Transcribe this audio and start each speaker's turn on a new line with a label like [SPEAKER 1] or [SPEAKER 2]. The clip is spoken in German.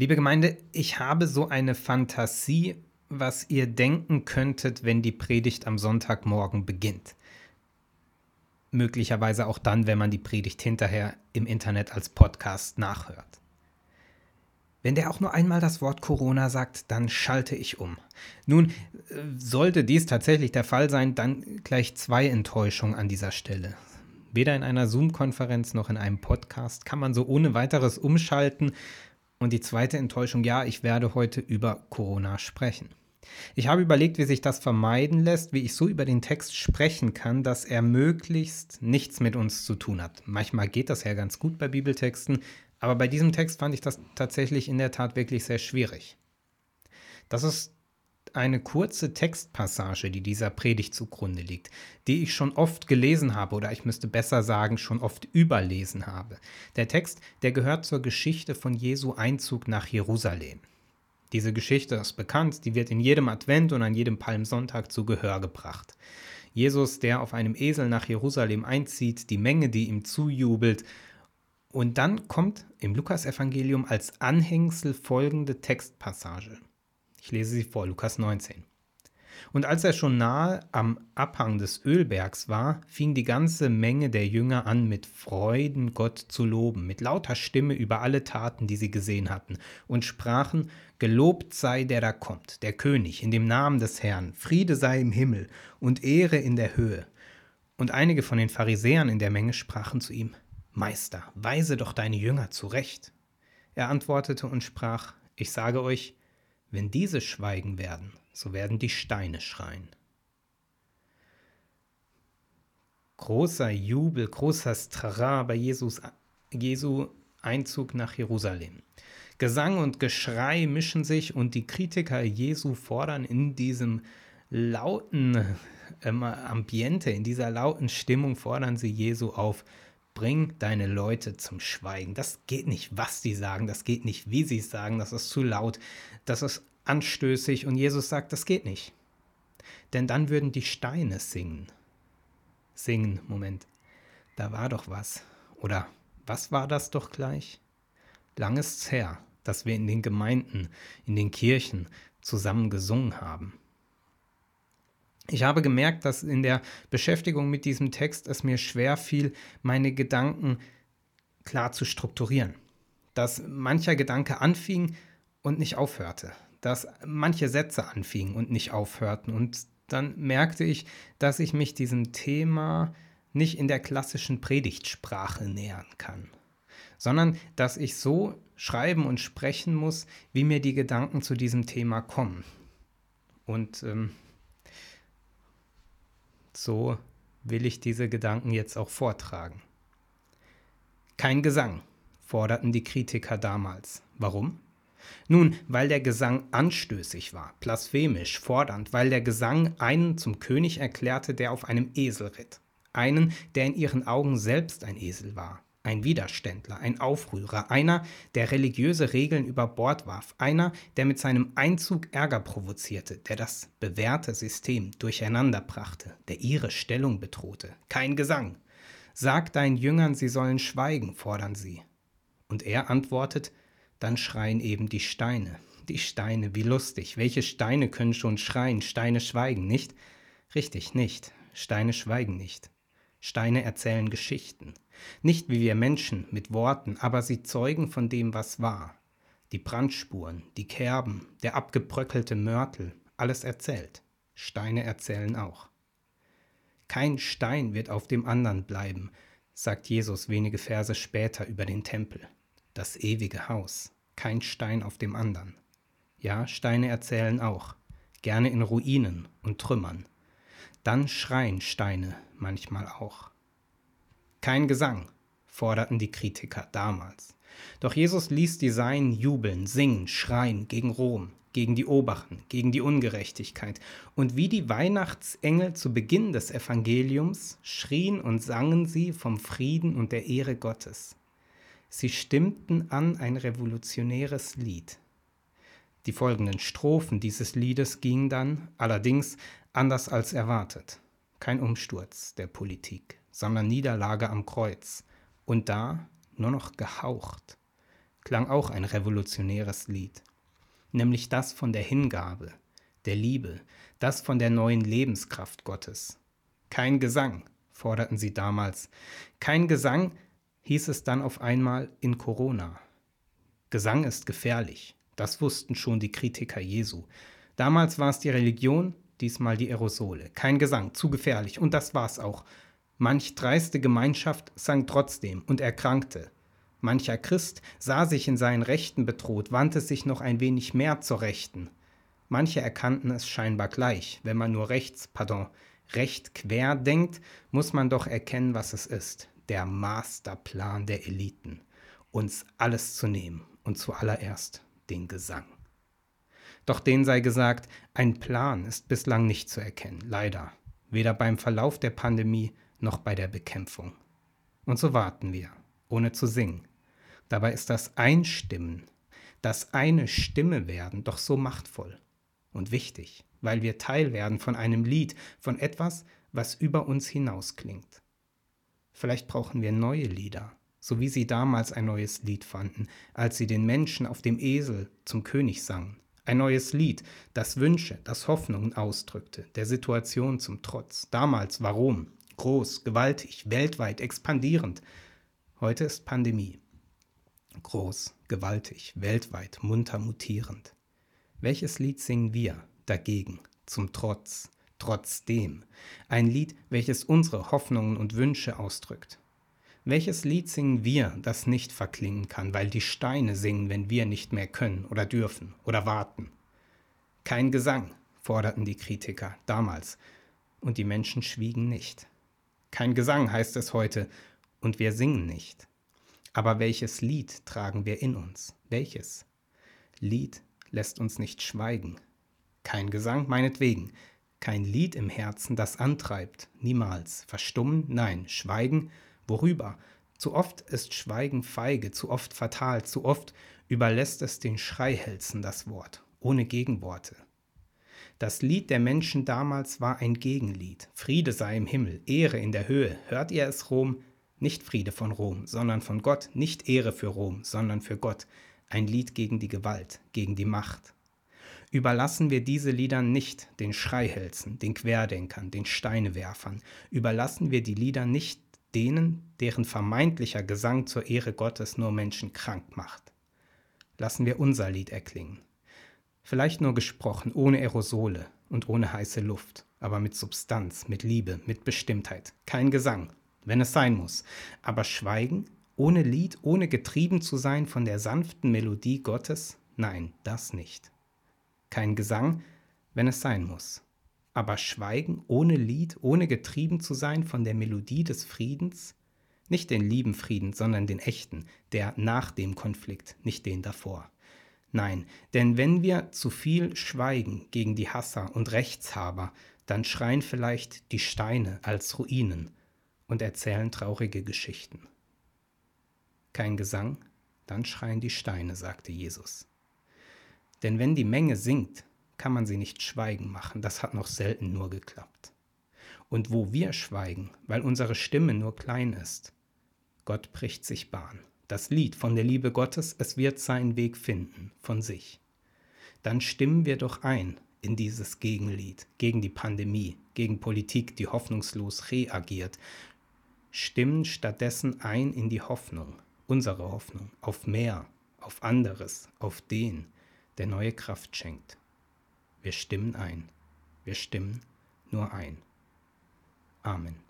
[SPEAKER 1] Liebe Gemeinde, ich habe so eine Fantasie, was ihr denken könntet, wenn die Predigt am Sonntagmorgen beginnt. Möglicherweise auch dann, wenn man die Predigt hinterher im Internet als Podcast nachhört. Wenn der auch nur einmal das Wort Corona sagt, dann schalte ich um. Nun, sollte dies tatsächlich der Fall sein, dann gleich zwei Enttäuschungen an dieser Stelle. Weder in einer Zoom-Konferenz noch in einem Podcast kann man so ohne weiteres umschalten. Und die zweite Enttäuschung, ja, ich werde heute über Corona sprechen. Ich habe überlegt, wie sich das vermeiden lässt, wie ich so über den Text sprechen kann, dass er möglichst nichts mit uns zu tun hat. Manchmal geht das ja ganz gut bei Bibeltexten, aber bei diesem Text fand ich das tatsächlich in der Tat wirklich sehr schwierig. Das ist eine kurze Textpassage, die dieser Predigt zugrunde liegt, die ich schon oft gelesen habe oder ich müsste besser sagen, schon oft überlesen habe. Der Text, der gehört zur Geschichte von Jesu Einzug nach Jerusalem. Diese Geschichte ist bekannt, die wird in jedem Advent und an jedem Palmsonntag zu Gehör gebracht. Jesus, der auf einem Esel nach Jerusalem einzieht, die Menge, die ihm zujubelt. Und dann kommt im Lukasevangelium als Anhängsel folgende Textpassage. Ich lese sie vor, Lukas 19. Und als er schon nahe am Abhang des Ölbergs war, fing die ganze Menge der Jünger an, mit Freuden Gott zu loben, mit lauter Stimme über alle Taten, die sie gesehen hatten, und sprachen, Gelobt sei der da kommt, der König, in dem Namen des Herrn, Friede sei im Himmel und Ehre in der Höhe. Und einige von den Pharisäern in der Menge sprachen zu ihm, Meister, weise doch deine Jünger zurecht. Er antwortete und sprach, Ich sage euch, wenn diese schweigen werden, so werden die Steine schreien. Großer Jubel, großer Strara bei Jesus, Jesu Einzug nach Jerusalem. Gesang und Geschrei mischen sich und die Kritiker Jesu fordern in diesem lauten ähm, Ambiente, in dieser lauten Stimmung fordern sie Jesu auf, bring deine Leute zum Schweigen. Das geht nicht, was sie sagen, das geht nicht, wie sie es sagen, das ist zu laut, das ist anstößig und Jesus sagt, das geht nicht. Denn dann würden die Steine singen. Singen, Moment, da war doch was. Oder was war das doch gleich? Lang ist's her, dass wir in den Gemeinden, in den Kirchen zusammen gesungen haben. Ich habe gemerkt, dass in der Beschäftigung mit diesem Text es mir schwer fiel, meine Gedanken klar zu strukturieren. Dass mancher Gedanke anfing und nicht aufhörte. Dass manche Sätze anfingen und nicht aufhörten. Und dann merkte ich, dass ich mich diesem Thema nicht in der klassischen Predigtsprache nähern kann, sondern dass ich so schreiben und sprechen muss, wie mir die Gedanken zu diesem Thema kommen. Und ähm, so will ich diese Gedanken jetzt auch vortragen. Kein Gesang, forderten die Kritiker damals. Warum? Nun, weil der Gesang anstößig war, blasphemisch, fordernd, weil der Gesang einen zum König erklärte, der auf einem Esel ritt, einen, der in ihren Augen selbst ein Esel war, ein Widerständler, ein Aufrührer, einer, der religiöse Regeln über Bord warf, einer, der mit seinem Einzug Ärger provozierte, der das bewährte System durcheinander brachte, der ihre Stellung bedrohte. Kein Gesang. Sag deinen Jüngern, sie sollen schweigen, fordern sie. Und er antwortet, dann schreien eben die Steine. Die Steine, wie lustig. Welche Steine können schon schreien? Steine schweigen nicht? Richtig, nicht. Steine schweigen nicht. Steine erzählen Geschichten. Nicht wie wir Menschen mit Worten, aber sie zeugen von dem, was war. Die Brandspuren, die Kerben, der abgebröckelte Mörtel, alles erzählt. Steine erzählen auch. Kein Stein wird auf dem anderen bleiben, sagt Jesus wenige Verse später über den Tempel. Das ewige Haus, kein Stein auf dem anderen. Ja, Steine erzählen auch, gerne in Ruinen und Trümmern. Dann schreien Steine manchmal auch. Kein Gesang, forderten die Kritiker damals. Doch Jesus ließ die Seinen jubeln, singen, schreien gegen Rom, gegen die Obachen, gegen die Ungerechtigkeit. Und wie die Weihnachtsengel zu Beginn des Evangeliums schrien und sangen sie vom Frieden und der Ehre Gottes. Sie stimmten an ein revolutionäres Lied. Die folgenden Strophen dieses Liedes gingen dann, allerdings anders als erwartet. Kein Umsturz der Politik sondern Niederlage am Kreuz. Und da nur noch gehaucht. klang auch ein revolutionäres Lied, nämlich das von der Hingabe, der Liebe, das von der neuen Lebenskraft Gottes. Kein Gesang, forderten sie damals. Kein Gesang, hieß es dann auf einmal in Corona. Gesang ist gefährlich, das wussten schon die Kritiker Jesu. Damals war es die Religion, diesmal die Aerosole. Kein Gesang, zu gefährlich, und das war's auch. Manch dreiste Gemeinschaft sang trotzdem und erkrankte. Mancher Christ sah sich in seinen Rechten bedroht, wandte sich noch ein wenig mehr zur Rechten. Manche erkannten es scheinbar gleich, wenn man nur rechts, pardon, recht quer denkt, muss man doch erkennen, was es ist. Der Masterplan der Eliten. Uns alles zu nehmen und zuallererst den Gesang. Doch denen sei gesagt, ein Plan ist bislang nicht zu erkennen, leider, weder beim Verlauf der Pandemie noch bei der Bekämpfung. Und so warten wir, ohne zu singen. Dabei ist das Einstimmen, das eine Stimme werden, doch so machtvoll und wichtig, weil wir Teil werden von einem Lied, von etwas, was über uns hinaus klingt. Vielleicht brauchen wir neue Lieder, so wie sie damals ein neues Lied fanden, als sie den Menschen auf dem Esel zum König sangen. Ein neues Lied, das Wünsche, das Hoffnungen ausdrückte, der Situation zum Trotz. Damals warum? Groß, gewaltig, weltweit, expandierend. Heute ist Pandemie. Groß, gewaltig, weltweit, munter mutierend. Welches Lied singen wir dagegen, zum Trotz, trotzdem? Ein Lied, welches unsere Hoffnungen und Wünsche ausdrückt. Welches Lied singen wir, das nicht verklingen kann, weil die Steine singen, wenn wir nicht mehr können oder dürfen oder warten? Kein Gesang, forderten die Kritiker damals, und die Menschen schwiegen nicht. Kein Gesang heißt es heute, und wir singen nicht. Aber welches Lied tragen wir in uns? Welches? Lied lässt uns nicht schweigen. Kein Gesang meinetwegen, kein Lied im Herzen, das antreibt, niemals. Verstummen, nein, schweigen, worüber? Zu oft ist Schweigen feige, zu oft fatal, zu oft überlässt es den Schreihälsen das Wort, ohne Gegenworte. Das Lied der Menschen damals war ein Gegenlied. Friede sei im Himmel, Ehre in der Höhe. Hört ihr es, Rom? Nicht Friede von Rom, sondern von Gott. Nicht Ehre für Rom, sondern für Gott. Ein Lied gegen die Gewalt, gegen die Macht. Überlassen wir diese Lieder nicht den Schreihälsen, den Querdenkern, den Steinewerfern. Überlassen wir die Lieder nicht denen, deren vermeintlicher Gesang zur Ehre Gottes nur Menschen krank macht. Lassen wir unser Lied erklingen. Vielleicht nur gesprochen, ohne Aerosole und ohne heiße Luft, aber mit Substanz, mit Liebe, mit Bestimmtheit. Kein Gesang, wenn es sein muss, aber Schweigen, ohne Lied, ohne getrieben zu sein von der sanften Melodie Gottes? Nein, das nicht. Kein Gesang, wenn es sein muss. Aber Schweigen ohne Lied, ohne getrieben zu sein von der Melodie des Friedens? Nicht den lieben Frieden, sondern den echten, der nach dem Konflikt, nicht den davor. Nein, denn wenn wir zu viel schweigen gegen die Hasser und Rechtshaber, dann schreien vielleicht die Steine als Ruinen und erzählen traurige Geschichten. Kein Gesang, dann schreien die Steine, sagte Jesus. Denn wenn die Menge singt, kann man sie nicht schweigen machen, das hat noch selten nur geklappt. Und wo wir schweigen, weil unsere Stimme nur klein ist, Gott bricht sich Bahn das Lied von der Liebe Gottes, es wird seinen Weg finden von sich. Dann stimmen wir doch ein in dieses Gegenlied, gegen die Pandemie, gegen Politik, die hoffnungslos reagiert. Stimmen stattdessen ein in die Hoffnung, unsere Hoffnung, auf mehr, auf anderes, auf den, der neue Kraft schenkt. Wir stimmen ein, wir stimmen nur ein. Amen.